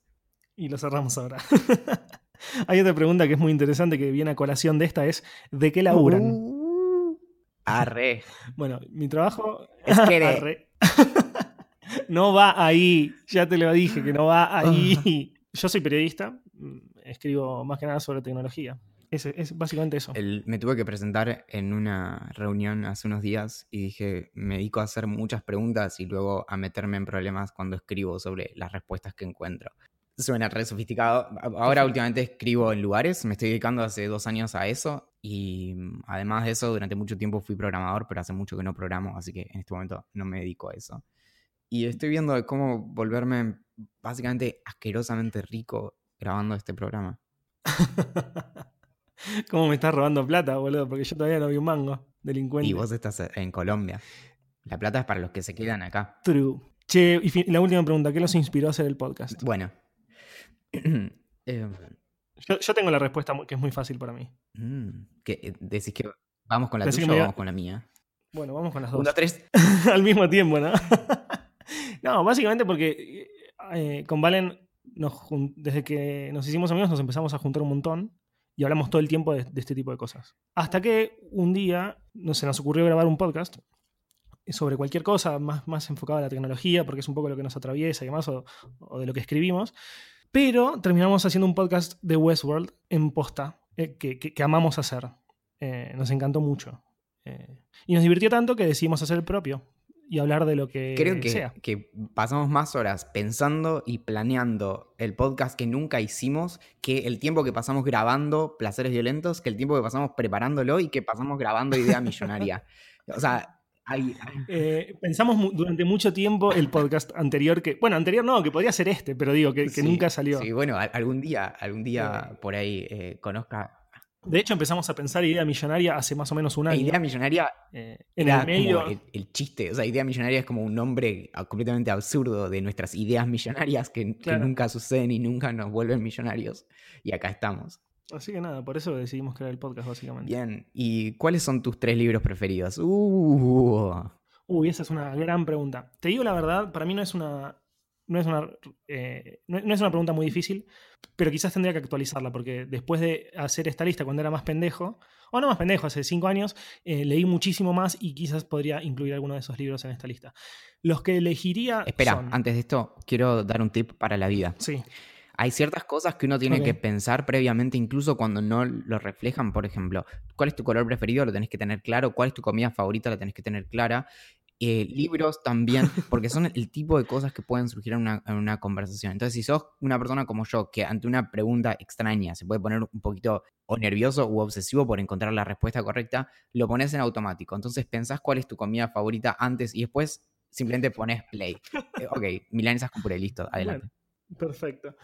Y lo cerramos ahora. <laughs> hay otra pregunta que es muy interesante que viene a colación de esta, es ¿de qué laburan? Uh, arre. <laughs> Bueno, mi trabajo... Es <laughs> que de- Arre. no va ahí, ya te lo dije, que no va ahí. Yo soy periodista, mm, escribo más que nada sobre tecnología. Es, es básicamente eso. El- me tuve que presentar en una reunión hace unos días y dije, me dedico a hacer muchas preguntas y luego a meterme en problemas cuando escribo sobre las respuestas que encuentro. Suena re sofisticado. Ahora últimamente escribo en lugares, me estoy dedicando hace dos años a eso y mm, además de eso durante mucho tiempo fui programador, pero hace mucho que no programo, así que en este momento no me dedico a eso. Y estoy viendo cómo volverme básicamente asquerosamente rico grabando este programa. <laughs> ¿Cómo me estás robando plata, boludo? Porque yo todavía no vi un mango. Delincuente. Y vos estás en Colombia. La plata es para los que se quedan acá. True. Che, y la última pregunta, ¿qué los inspiró a hacer el podcast? Bueno. <clears throat> Em, Yo, yo tengo la respuesta que es muy fácil para mí. mm, ¿qué- eh, ¿Decís que vamos con la que tuya o vamos con la mía? Bueno, vamos con las dos. dos, tres. <laughs> Al mismo tiempo, ¿no? <laughs> no, básicamente porque eh, con Valen, nos desde que nos hicimos amigos, nos empezamos a juntar un montón y hablamos todo el tiempo de, de este tipo de cosas. Hasta que un día no, se nos ocurrió grabar un podcast sobre cualquier cosa, más, más enfocado a la tecnología, porque es un poco lo que nos atraviesa y demás, o, o de lo que escribimos. Pero terminamos haciendo un podcast de Westworld en posta, eh, que, que- que amamos hacer. Eh, nos encantó mucho. Eh, y nos divirtió tanto que decidimos hacer el propio y hablar de lo que Creo que, sea. que pasamos más horas pensando y planeando el podcast que nunca hicimos que el tiempo que pasamos grabando Placeres Violentos, que el tiempo que pasamos preparándolo y que pasamos grabando Idea <laughs> Millonaria. o sea, Eh, pensamos durante mucho tiempo el podcast anterior, que, bueno, anterior no, que podría ser este, pero digo, que, nunca salió. Sí, bueno, algún día, algún día eh. por ahí eh, conozca. De hecho, empezamos a pensar Idea Millonaria hace más o menos un año. Idea Millonaria en el medio. El, chiste, o sea, Idea Millonaria es como un nombre completamente absurdo de nuestras ideas millonarias que, que nunca suceden y nunca nos vuelven millonarios. Y acá estamos. Así que nada, por eso decidimos crear el podcast, básicamente. Bien, ¿y cuáles son tus tres libros preferidos? Uh. Uy, esa es una gran pregunta. Te digo la verdad, para mí no es una. No es una, eh, no, es una pregunta muy difícil, pero quizás tendría que actualizarla, porque después de hacer esta lista cuando era más pendejo, o no más pendejo, hace cinco años, eh, leí muchísimo más y quizás podría incluir alguno de esos libros en esta lista. Los que elegiría. Espera, antes de esto, quiero dar un tip para la vida. Sí hay ciertas cosas que uno tiene que pensar previamente, incluso cuando no lo reflejan. Por ejemplo, ¿cuál es tu color preferido? Lo tenés que tener claro. ¿Cuál es tu comida favorita? Lo tenés que tener clara. Eh, libros también, <laughs> porque son el tipo de cosas que pueden surgir en una, conversación. Entonces, si sos una persona como yo, que ante una pregunta extraña se puede poner un poquito o nervioso u obsesivo por encontrar la respuesta correcta, lo pones en automático. Entonces, pensás cuál es tu comida favorita antes y después simplemente pones play. Eh, ok, milanesas con puré, listo, <laughs> adelante. perfecto.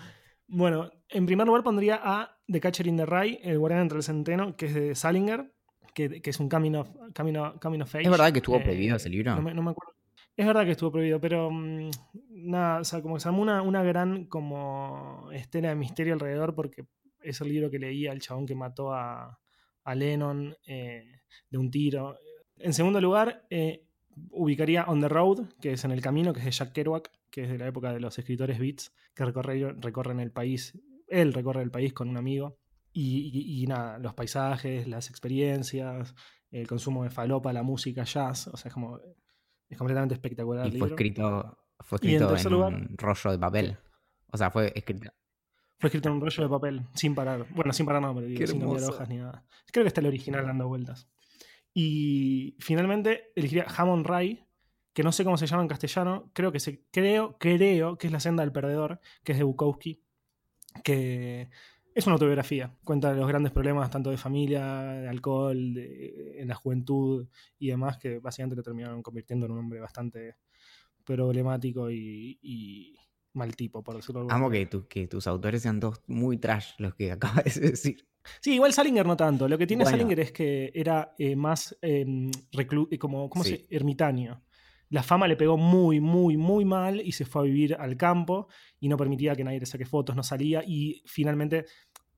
Bueno, en primer lugar pondría a The Catcher in the Rye, El guardián entre el centeno, que es de Salinger, que, es un camino camino, camino ¿Es verdad que estuvo eh, prohibido ese libro? No me, acuerdo. Es verdad que estuvo prohibido, pero mm, nada, o sea, como que se armó una, una gran como estela de misterio alrededor porque es el libro que leía el chabón que mató a, a Lennon eh, de un tiro. En segundo lugar, eh, ubicaría On the Road, que es en el camino, que es de Jack Kerouac, que es de la época de los escritores beats, que recorren el país, él recorre el país con un amigo, y, nada, los paisajes, las experiencias, el consumo de falopa, la música, jazz, o sea, es como, es completamente espectacular. Y fue escrito, fue escrito en, un rollo de papel, o sea, fue escrito... Fue escrito en un rollo de papel, sin parar. Bueno, sin parar no, pero sin cambiar hojas ni nada. Creo que está el original dando vueltas. Y finalmente elegiría Hammond Rye, que no sé cómo se llama en castellano, creo que se, creo, creo que es La senda del perdedor, que es de Bukowski, que es una autobiografía, cuenta los grandes problemas tanto de familia, de alcohol, en la juventud y demás, que básicamente lo terminaron convirtiendo en un hombre bastante problemático y, mal tipo, por decirlo Amo que, que tus autores sean dos muy trash los que <laughs> acabas de decir. Sí, igual Salinger no tanto. Lo que tiene Salinger es que era eh, más em, como, ¿cómo se? ermitaño la fama le pegó muy, muy, muy mal y se fue a vivir al campo y no permitía que nadie le saque fotos, no salía y finalmente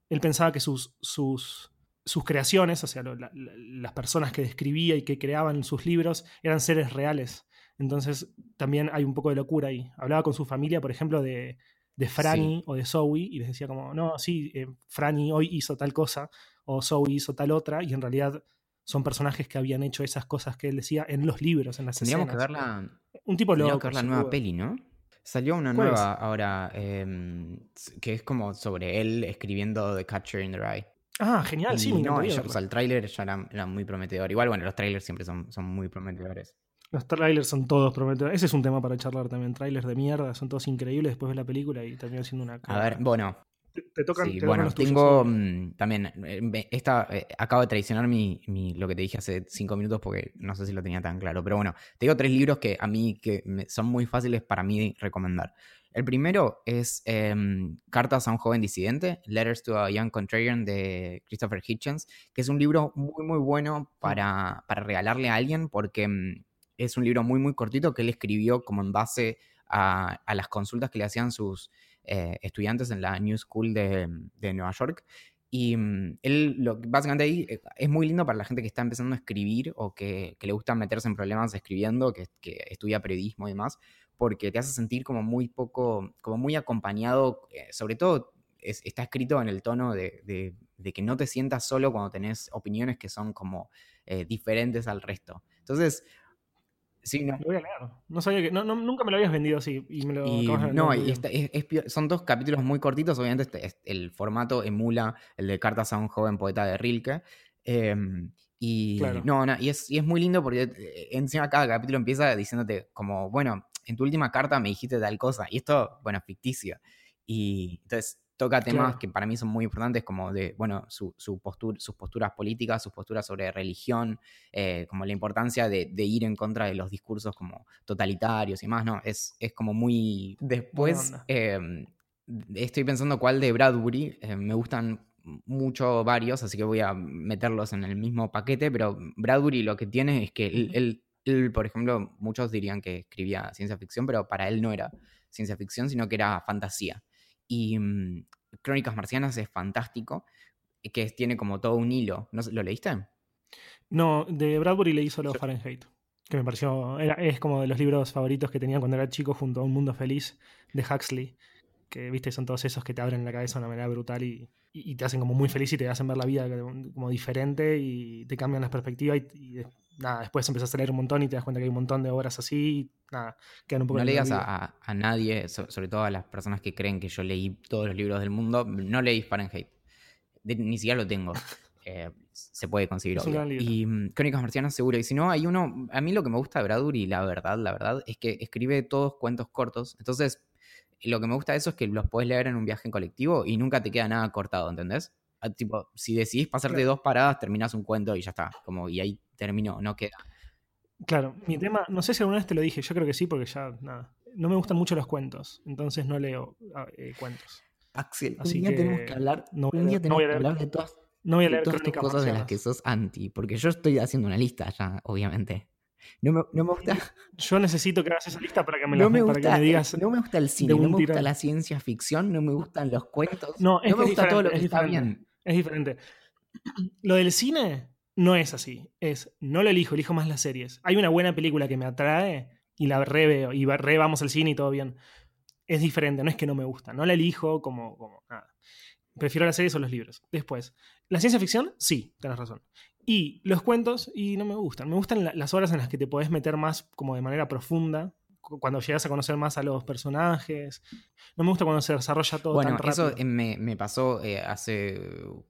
él pensaba que sus, sus, sus creaciones, o sea, las personas que describía y que creaban sus libros eran seres reales. Entonces también hay un poco de locura ahí. Hablaba con su familia, por ejemplo, de, de Franny o de Zoe y les decía como, no, sí, eh, Franny hoy hizo tal cosa o Zoe hizo tal otra y en realidad son personajes que habían hecho esas cosas que él decía en los libros, en las Tendríamos escenas. que ver la, Un tipo loco. que ver la nueva peli, ¿no? Salió una nueva ahora em, que es como sobre él escribiendo The Catcher in the Rye. Ah, genial, sí, no, el tráiler ya era, muy prometedor. Igual, bueno, los trailers siempre son, son muy prometedores. Los trailers son todos prometedores. Ese es un tema para charlar también. Trailers de mierda, son todos increíbles después de la película y terminan siendo una. A ver, bueno, te, tocan, sí, bueno, tengo mm, también, eh, esta, eh, acabo de traicionar mi, lo que te dije hace cinco minutos porque no sé si lo tenía tan claro, pero bueno, te digo tres libros que a mí que son muy fáciles para mí recomendar. El primero es em, Cartas a un joven disidente, Letters to a Young Contrarian de Christopher Hitchens, que es un libro muy muy bueno para, para regalarle a alguien porque mm, es un libro muy muy cortito que él escribió como en base a, a las consultas que le hacían sus eh, estudiantes en la New School de, Nueva York. Y mm, él, lo, básicamente ahí eh, es muy lindo para la gente que está empezando a escribir o que, le gusta meterse en problemas escribiendo, que, estudia periodismo y demás, porque te hace sentir como muy poco, como muy acompañado, eh, sobre todo está escrito en el tono de, que no te sientas solo cuando tenés opiniones que son como diferentes al resto. Entonces, Sí, no. Lo voy a leer. No sabía que. No, nunca me lo habías vendido así. Y me lo No, y son dos capítulos muy cortitos. Obviamente, este, el formato emula el de Cartas a un joven poeta de Rilke. Em, y no, no, y es, y es muy lindo porque eh, encima cada capítulo empieza diciéndote como, bueno, en tu última carta me dijiste tal cosa. Y esto, bueno, ficticio. Y entonces toca temas Claro. que para mí son muy importantes, como de, bueno, su, su postur- sus posturas políticas, sus posturas sobre religión, eh, como la importancia de, de ir en contra de los discursos como totalitarios y más, ¿no? Es, es como muy... Después, eh, estoy pensando cuál de Bradbury, eh, me gustan mucho varios, así que voy a meterlos en el mismo paquete, pero Bradbury lo que tiene es que él- él, por ejemplo, muchos dirían que escribía ciencia ficción, pero para él no era ciencia ficción, sino que era fantasía. Y mm, Crónicas Marcianas es fantástico, y que tiene como todo un hilo. ¿No, ¿Lo leíste? No, de Bradbury leí solo Yo- Fahrenheit. Que me pareció. Era, es como de los libros favoritos que tenía cuando era chico, junto a Un Mundo Feliz de Huxley. Que, viste, son todos esos que te abren la cabeza de una manera brutal y, y- y te hacen como muy feliz y te hacen ver la vida como diferente y te cambian las perspectivas. Y, nada, después empezás a leer un montón y te das cuenta que hay un montón de obras así. Nada, quedan un poco No le digas a, a- nadie, so- sobre todo a las personas que creen que yo leí todos los libros del mundo, no leí Fahrenheit. De- ni siquiera lo tengo. <laughs> Eh, se puede conseguir, obvio. Y mm, Crónicas Marcianas seguro. Y si no, hay uno... A mí lo que me gusta de Bradbury, la verdad, la verdad, es que escribe todos cuentos cortos. Entonces, lo que me gusta de eso es que los puedes leer en un viaje en colectivo y nunca te queda nada cortado, ¿entendés? Ah, Tipo, si decidís pasarte Claro. dos paradas, terminás un cuento y ya está. Como, y ahí terminó, no queda. Claro, mi tema, no sé si alguna vez te lo dije, yo creo que sí, porque ya, nada. No me gustan mucho los cuentos, entonces no leo ah, eh, cuentos. Axel, Así un día que tenemos que hablar, no un día no tenemos que hablar de todas, No voy a de leer todas crónicas cosas de las que sos anti, porque yo estoy haciendo una lista ya, obviamente. No me, no me gusta, Yo necesito que hagas esa lista para que me, no la- me para que gusta, me digas. no me gusta el cine, no me gusta la ciencia ficción, no me gustan los cuentos, No, que me gusta todo lo que es está bien. Es diferente. Lo del cine no es así. Es, no lo elijo, elijo más las series. Hay una buena película que me atrae y la reveo y re vamos al cine y todo bien. Es diferente, no es que no me gusta. No la elijo como, como nada. Prefiero las series o los libros. Después, la ciencia ficción, sí, tenés razón. Y los cuentos, y no me gustan. Me gustan la- las horas en las que te podés meter más como de manera profunda, cuando llegas a conocer más a los personajes. No me gusta cuando se desarrolla todo Bueno, tan rápido. eso me, me pasó eh, hace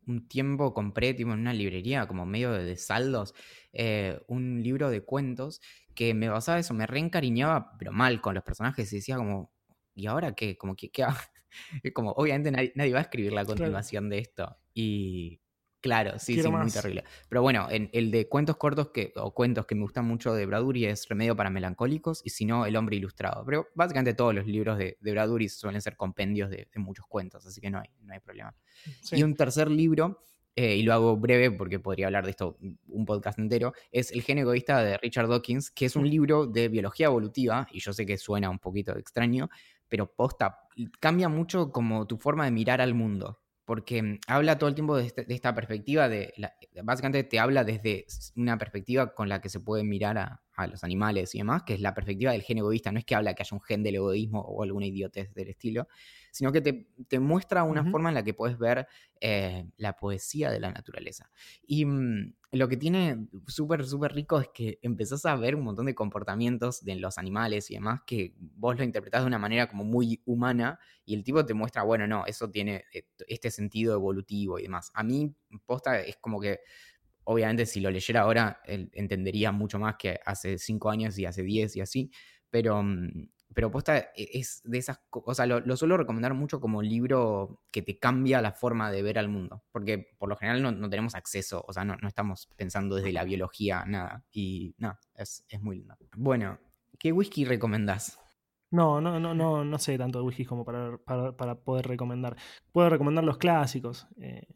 un tiempo, compré tipo, en una librería, como medio de, de saldos, eh, un libro de cuentos que me basaba eso, me reencariñaba, pero mal con los personajes, y decía como, ¿y ahora qué? Como que, ¿qué hago? <laughs> Como, obviamente nadie, nadie va a escribir la continuación de esto. Y claro, sí, Quiero sí, muy terrible. Pero bueno, en el de cuentos cortos que, o cuentos que me gustan mucho de Bradbury es Remedio para Melancólicos y si no, El Hombre Ilustrado. Pero básicamente todos los libros de, de Bradbury suelen ser compendios de, de muchos cuentos, así que no hay, no hay problema. Sí. Y un tercer libro, eh, y lo hago breve porque podría hablar de esto un podcast entero, es El gen egoísta de Richard Dawkins, que es un libro de biología evolutiva, y yo sé que suena un poquito extraño, pero posta, cambia mucho como tu forma de mirar al mundo. Porque mm, habla todo el tiempo de, este- de esta perspectiva, de la- básicamente te habla desde una perspectiva con la que se puede mirar a, a los animales y demás, que es la perspectiva del gen egoísta. No es que habla que haya un gen del egoísmo o alguna idiotez del estilo, sino que te, te muestra una forma en la que puedes ver eh, la poesía de la naturaleza. Y mm, lo que tiene súper, súper rico es que empezás a ver un montón de comportamientos de los animales y demás que vos lo interpretás de una manera como muy humana y el tipo te muestra, bueno, no, eso tiene eh, este sentido evolutivo y demás. A mí, posta, es como que, obviamente, si lo leyera ahora, entendería mucho más que hace cinco años y hace diez y así, pero, mm, pero posta e- es de esas cosas, o sea, lo, lo suelo recomendar mucho como libro que te cambia la forma de ver al mundo, porque por lo general no, no tenemos acceso, o sea, no, no estamos pensando desde la biología, nada, y nada, es, es muy lindo. Bueno, ¿qué whisky recomendás? No, no, no, no, no sé tanto de whisky como para, para, para poder recomendar. Puedo recomendar los clásicos. eh,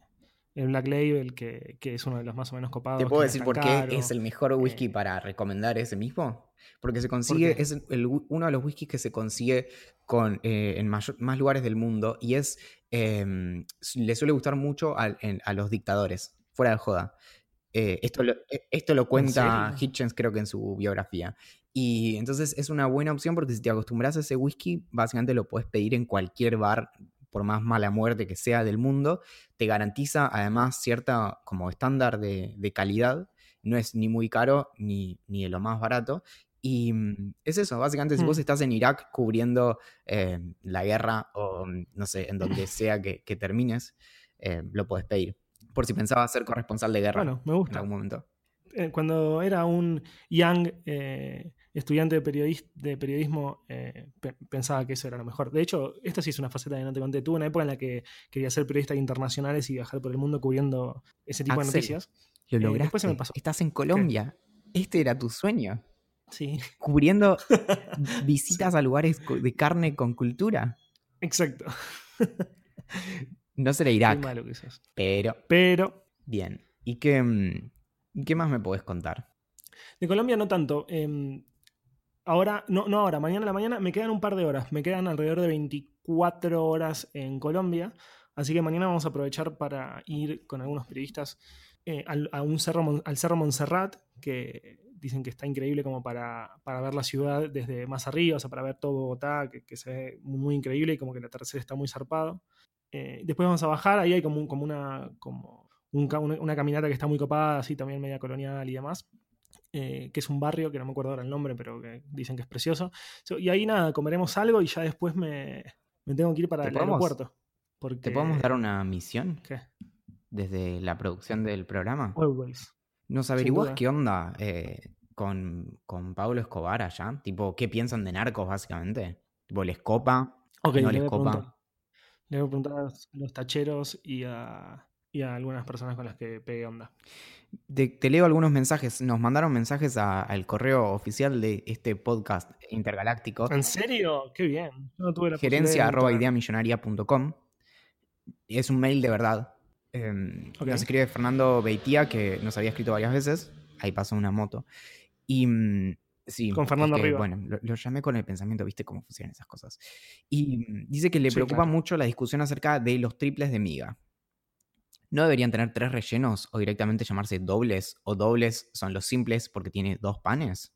el Black Label, que, que es uno de los más o menos copados. ¿Te puedo decir por qué es el mejor whisky eh, para recomendar ese mismo? Porque se consigue, es el uno de los whiskies que se consigue con, eh, en mayor- más lugares del mundo y es, eh, s- le suele gustar mucho en- a, los dictadores, fuera de joda. Eh, esto, lo, eh, esto lo cuenta? Hitchens creo que en su biografía. Y entonces es una buena opción porque si te acostumbras a ese whisky, básicamente lo puedes pedir en cualquier bar, por más mala muerte que sea del mundo. Te garantiza además cierta como estándar de, de calidad. No es ni muy caro ni, ni de lo más barato. Y mm, es eso, básicamente si vos Mm. estás en Irak cubriendo eh, la guerra o mm, no sé, en donde sea que, que termines, eh, lo podés pedir. Por si pensabas ser corresponsal de guerra Bueno, me en gusta. algún momento. Eh, Cuando era un young eh, estudiante de, de periodismo eh, pensaba que eso era lo mejor. De hecho, esta sí es una faceta que no te conté. Tuve una época en la que quería ser periodista internacionales y viajar por el mundo cubriendo ese tipo de noticias. Lo eh, lograste. después se me pasó. Estás en Colombia. Este era tu sueño. Sí. Cubriendo <laughs> visitas a lugares de carne con cultura. Exacto. no será Irak. malo que Pero. Pero. Bien. ¿Y qué, mm, qué más me podés contar? De Colombia no tanto. Em, ahora, no, no ahora, mañana a la mañana me quedan un par de horas. Me quedan alrededor de 24 horas en Colombia. Así que mañana vamos a aprovechar para ir con algunos periodistas eh, al, a un cerro, al Cerro Montserrat, que dicen que está increíble como para, ver la ciudad desde más arriba, o sea, para ver todo Bogotá, que, se ve muy, increíble y como que el atardecer está muy zarpado. Eh, después vamos a bajar, ahí hay como, como, una, como una, caminata que está muy copada, así también media colonial y demás. Eh, que es un barrio que no me acuerdo ahora el nombre, pero que dicen que es precioso. y ahí nada, comeremos algo y ya después me, tengo que ir para el aeropuerto. ¿Te podemos dar una misión? ¿Qué? Desde la producción del programa. Always. ¿Nos averiguás qué onda eh, con, con Pablo Escobar allá? Tipo, ¿qué piensan de narcos, básicamente? Tipo, ¿les copa? ¿No les copa? Le voy a preguntar a los tacheros y a, y a algunas personas con las que pegué onda. te leo algunos mensajes. Nos mandaron mensajes al correo oficial de este podcast intergaláctico. ¿En serio? Qué bien. no tuve la Gerencia arroba ideamillonaria.com. Es un mail de verdad. Em, nos escribe Fernando Beitía, que nos había escrito varias veces. Ahí pasó una moto. Y mm, sí, con Fernando arriba. Bueno, lo, llamé con el pensamiento, viste cómo funcionan esas cosas. Y mm, dice que le preocupa mucho la discusión acerca de los triples de miga. ¿No deberían tener tres rellenos o directamente llamarse dobles o dobles son los simples porque tiene dos panes?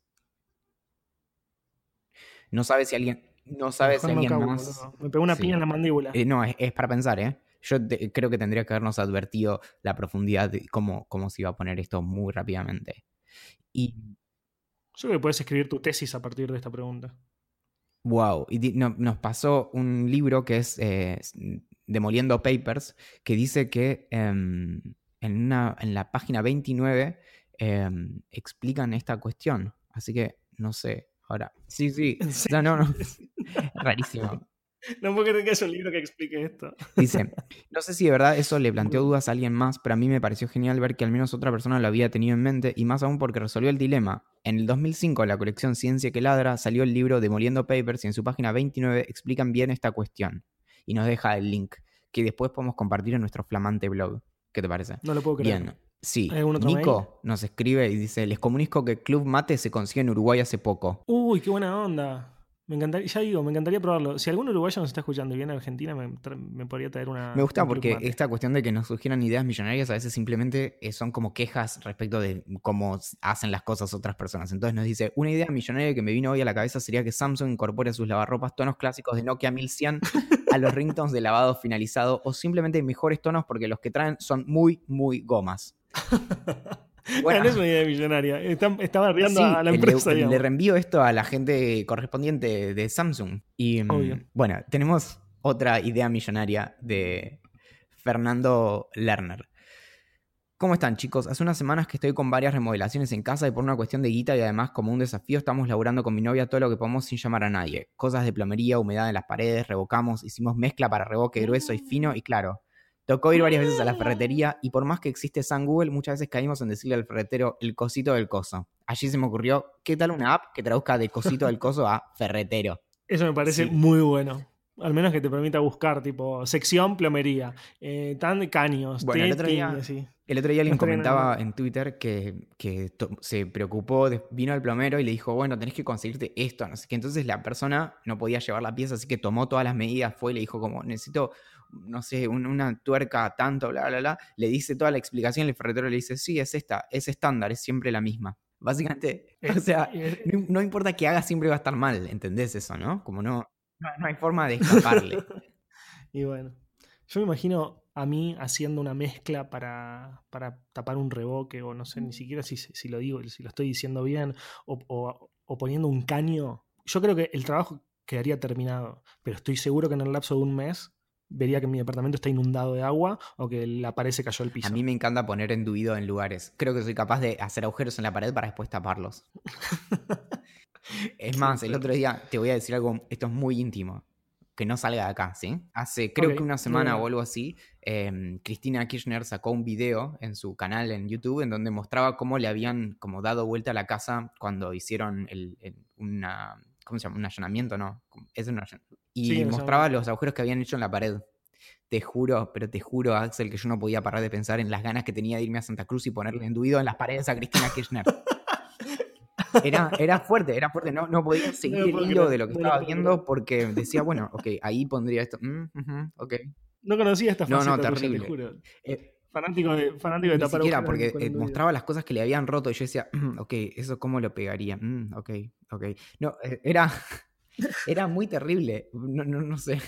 No sabe si alguien, no sabe si alguien más... Me pegó una piña en la mandíbula. Eh, no, es, para pensar, ¿eh? Yo creo que tendría que habernos advertido la profundidad de cómo, cómo se iba a poner esto muy rápidamente. Y... Yo creo que puedes escribir tu tesis a partir de esta pregunta. Wow, y nos pasó un libro que es eh, Demoliendo Papers, que dice que em, en, una, en, la página 29 em, explican esta cuestión. Así que no sé, ahora. Sí, sí. No, no, no. <laughs> Rarísimo. No puedo creer que haya un libro que explique esto. Dice, <laughs> no sé si de verdad eso le planteó dudas a alguien más, pero a mí me pareció genial ver que al menos otra persona lo había tenido en mente, y más aún porque resolvió el dilema. En el 2005, en la colección Ciencia que Ladra, salió el libro Demoliendo Papers y en su página 29 explican bien esta cuestión. Y nos deja el link, que después podemos compartir en nuestro flamante blog. ¿Qué te parece? No lo puedo creer. Bien. Sí, Nico nos escribe y dice, les comunico que Club Mate se consigue en Uruguay hace poco. Uy, qué buena onda. Me encantaría, ya digo, me encantaría probarlo. Si algún uruguayo nos está escuchando y viene a Argentina, me, podría traer una. Me gusta porque esta cuestión de que nos sugieran ideas millonarias a veces simplemente eh, son como quejas respecto de cómo hacen las cosas otras personas. Entonces nos dice: Una idea millonaria que me vino hoy a la cabeza sería que Samsung incorpore a sus lavarropas tonos clásicos de Nokia 1100 a los ringtones de lavado finalizado o simplemente mejores tonos porque los que traen son muy, muy gomas. <laughs> <laughs> Bueno, no es una idea millonaria. estaba riendo a la empresa. Le, le, reenvío esto a la gente correspondiente de Samsung. Y mm, bueno, tenemos otra idea millonaria de Fernando Lerner. ¿Cómo están chicos? Hace unas semanas que estoy con varias remodelaciones en casa y por una cuestión de guita y además como un desafío estamos laburando con mi novia todo lo que podemos sin llamar a nadie. Cosas de plomería, humedad en las paredes, revocamos, hicimos mezcla para revoque grueso y fino y claro, Tocó ir varias veces a la ferretería y por más que existe San Google, muchas veces caímos en decirle al ferretero el cosito del coso. Allí se me ocurrió, ¿qué tal una app que traduzca de cosito del coso a <laughs> ferretero? Eso me parece muy bueno. Al menos que te permita buscar, tipo, sección plomería, eh, tan caños. Bueno, el otro día, el otro día alguien comentaba en Twitter que, se preocupó, vino al plomero y le dijo, bueno, tenés que conseguirte esto, no sé qué. Entonces la persona no podía llevar la pieza, así que tomó todas las medidas, fue y le dijo como, necesito no sé, una tuerca tanto, bla, bla, bla, le dice toda la explicación el ferretero le dice, sí, es esta, es estándar, es siempre la misma. Básicamente, <laughs> o sea, no, importa que haga, siempre va a estar mal, ¿entendés eso, no? Como no, no, hay forma de escaparle. <laughs> y bueno, yo me imagino a mí haciendo una mezcla para, para tapar un reboque, o no sé ni siquiera si, si lo digo, si lo estoy diciendo bien, o, o poniendo un caño. Yo creo que el trabajo quedaría terminado, pero estoy seguro que en el lapso de un mes vería que mi departamento está inundado de agua o que la pared se cayó al piso. A mí me encanta poner enduido en lugares. Creo que soy capaz de hacer agujeros en la pared para después taparlos. <laughs> Es más, el otro día te voy a decir algo, esto es muy íntimo, que no salga de acá, ¿sí? Hace creo que una semana o algo así, em, Cristina Kirchner sacó un video en su canal en YouTube en donde mostraba cómo le habían como dado vuelta a la casa cuando hicieron el, el- una, ¿cómo se llama? Un allanamiento, ¿no? Es un allan- Y Sí, mostraba los agujeros que habían hecho en la pared. Te juro, pero te juro, Axel, que yo no podía parar de pensar en las ganas que tenía de irme a Santa Cruz y ponerle enduido en las paredes a Cristina Kirchner. <laughs> Era, era fuerte, era fuerte. No, no podía seguir el hilo de lo que no estaba viendo porque decía, <laughs> bueno, ok, ahí pondría esto. mm, ujú, ok. No conocía esta No, faceta no, tuya, terrible. te juro. Eh, Fanático de, fanático de ni tapar siquiera, porque eh, mostraba las cosas que le habían roto y yo decía, "Mm, ok, ¿eso cómo lo pegaría? Mm, ok, ok. No, eh, era, era muy terrible. No, no, no sé.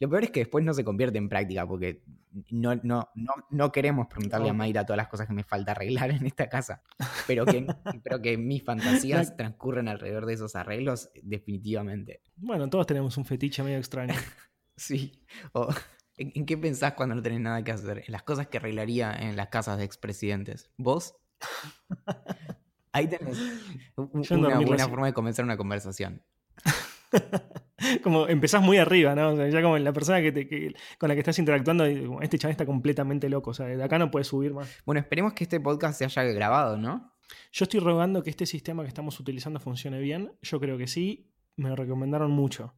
Lo peor es que después no se convierte en práctica porque no, no, no, no queremos preguntarle a. Mayra todas las cosas que me falta arreglar en esta casa. Pero que, pero que mis fantasías <laughs> transcurren alrededor de esos arreglos, definitivamente. Bueno, todos tenemos un fetiche medio extraño. <laughs> Sí. O, ¿en, en qué pensás cuando no tenés nada que hacer? En las cosas que arreglaría en las casas de expresidentes. ¿Vos? <laughs> Ahí tenés una buena forma de comenzar una conversación. <laughs> como empezás muy arriba, ¿no? O sea, ya como la persona que te- que- con la que estás interactuando, este chaval está completamente loco. O sea, de acá no puedes subir más. Bueno, esperemos que este podcast se haya grabado, ¿no? Yo estoy rogando que este sistema que estamos utilizando funcione bien. Yo creo que sí. Me lo recomendaron mucho.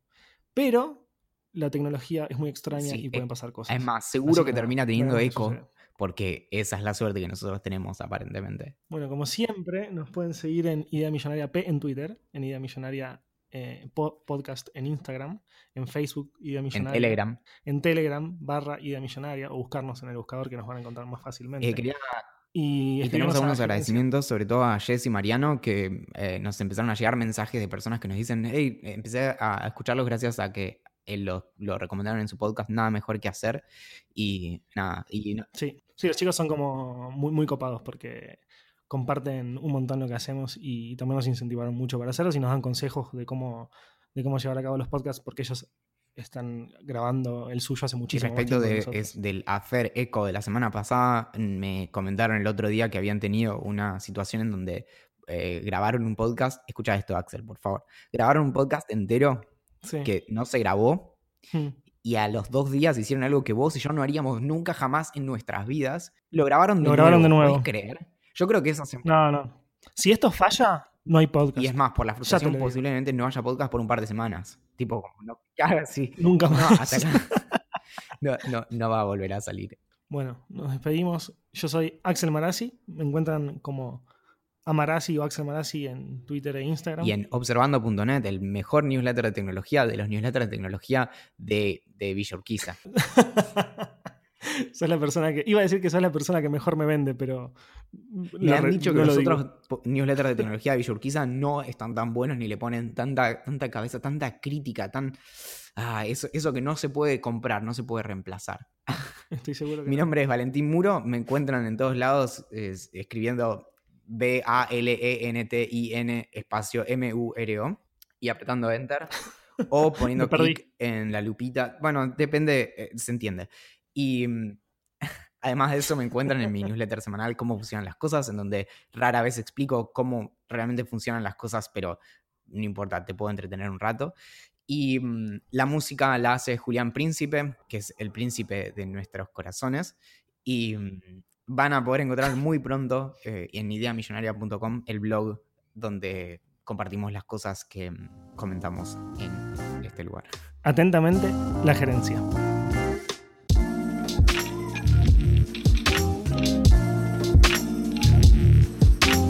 Pero la tecnología es muy extraña Sí, y pueden eh, pasar cosas. Es más, seguro que termina teniendo eco, sucede. porque esa es la suerte que nosotros tenemos, aparentemente. Bueno, como siempre, nos pueden seguir en Idea Millonaria P en Twitter, en Idea Millonaria eh, po- Podcast en Instagram, en Facebook Idea En Millonaria, Telegram. en Telegram barra Idea Millonaria o buscarnos en el buscador que nos van a encontrar más fácilmente. Eh, quería y tenemos algunos agradecimientos, sobre todo a Jess y Mariano, que eh, nos empezaron a llegar mensajes de personas que nos dicen, hey, empecé a escucharlos gracias a que lo, lo recomendaron en su podcast, nada mejor que hacer. Y nada, y no- Sí, sí, los chicos son como muy, muy copados porque comparten un montón lo que hacemos y también nos incentivaron mucho para hacerlos y nos dan consejos de cómo, de cómo llevar a cabo los podcasts porque ellos están grabando el suyo hace y muchísimo más respecto de, es- del hacer eco de la semana pasada, me comentaron el otro día que habían tenido una situación en donde eh, grabaron un podcast. Escucha esto, Axel, por favor. Grabaron un podcast entero Sí. que no se grabó Hmm. y a los dos días hicieron algo que vos y yo no haríamos nunca jamás en nuestras vidas. Lo grabaron de Lo grabaron de nuevo. ¿Podés creer? Yo creo que eso hace... No, no. Si esto falla, no hay podcast. Y es más, por la frustración posiblemente no haya podcast por un par de semanas. Tipo, no, <laughs> ya, sí. Nunca No, más. hasta acá. <laughs> No, no, no va a volver a salir. Bueno, nos despedimos. Yo soy Axel Marazzi. Me encuentran como Amarazzi o Axel Marazzi en Twitter e Instagram. Y en observando.net, el mejor newsletter de tecnología, de los newsletters de tecnología de, de Villa Urquiza. <laughs> sos la persona que. Iba a decir que sos la persona que mejor me vende, pero. Me lo han re- dicho que no lo los otros newsletters de tecnología de Villa Urquiza no están tan buenos ni le ponen tanta, tanta cabeza, tanta crítica, tan. Ah, eso, eso que no se puede comprar, no se puede reemplazar. <laughs> Estoy seguro que. Mi no. nombre es Valentín Muro, me encuentran en todos lados es- escribiendo B-A-L-E-N-T-I-N espacio M-U-R-O y apretando Enter o <laughs> poniendo clic en la lupita. Bueno, depende, eh, se entiende. Y mm, <laughs> además de eso me encuentran en mi newsletter semanal cómo funcionan las cosas, en donde rara vez explico cómo realmente funcionan las cosas, pero no importa, te puedo entretener un rato. Y mm, la música la hace Julián Príncipe, que es el príncipe de nuestros corazones. Y mm, van a poder encontrar muy pronto eh, en ideamillonaria.com el blog donde compartimos las cosas que comentamos en este lugar. Atentamente, la gerencia.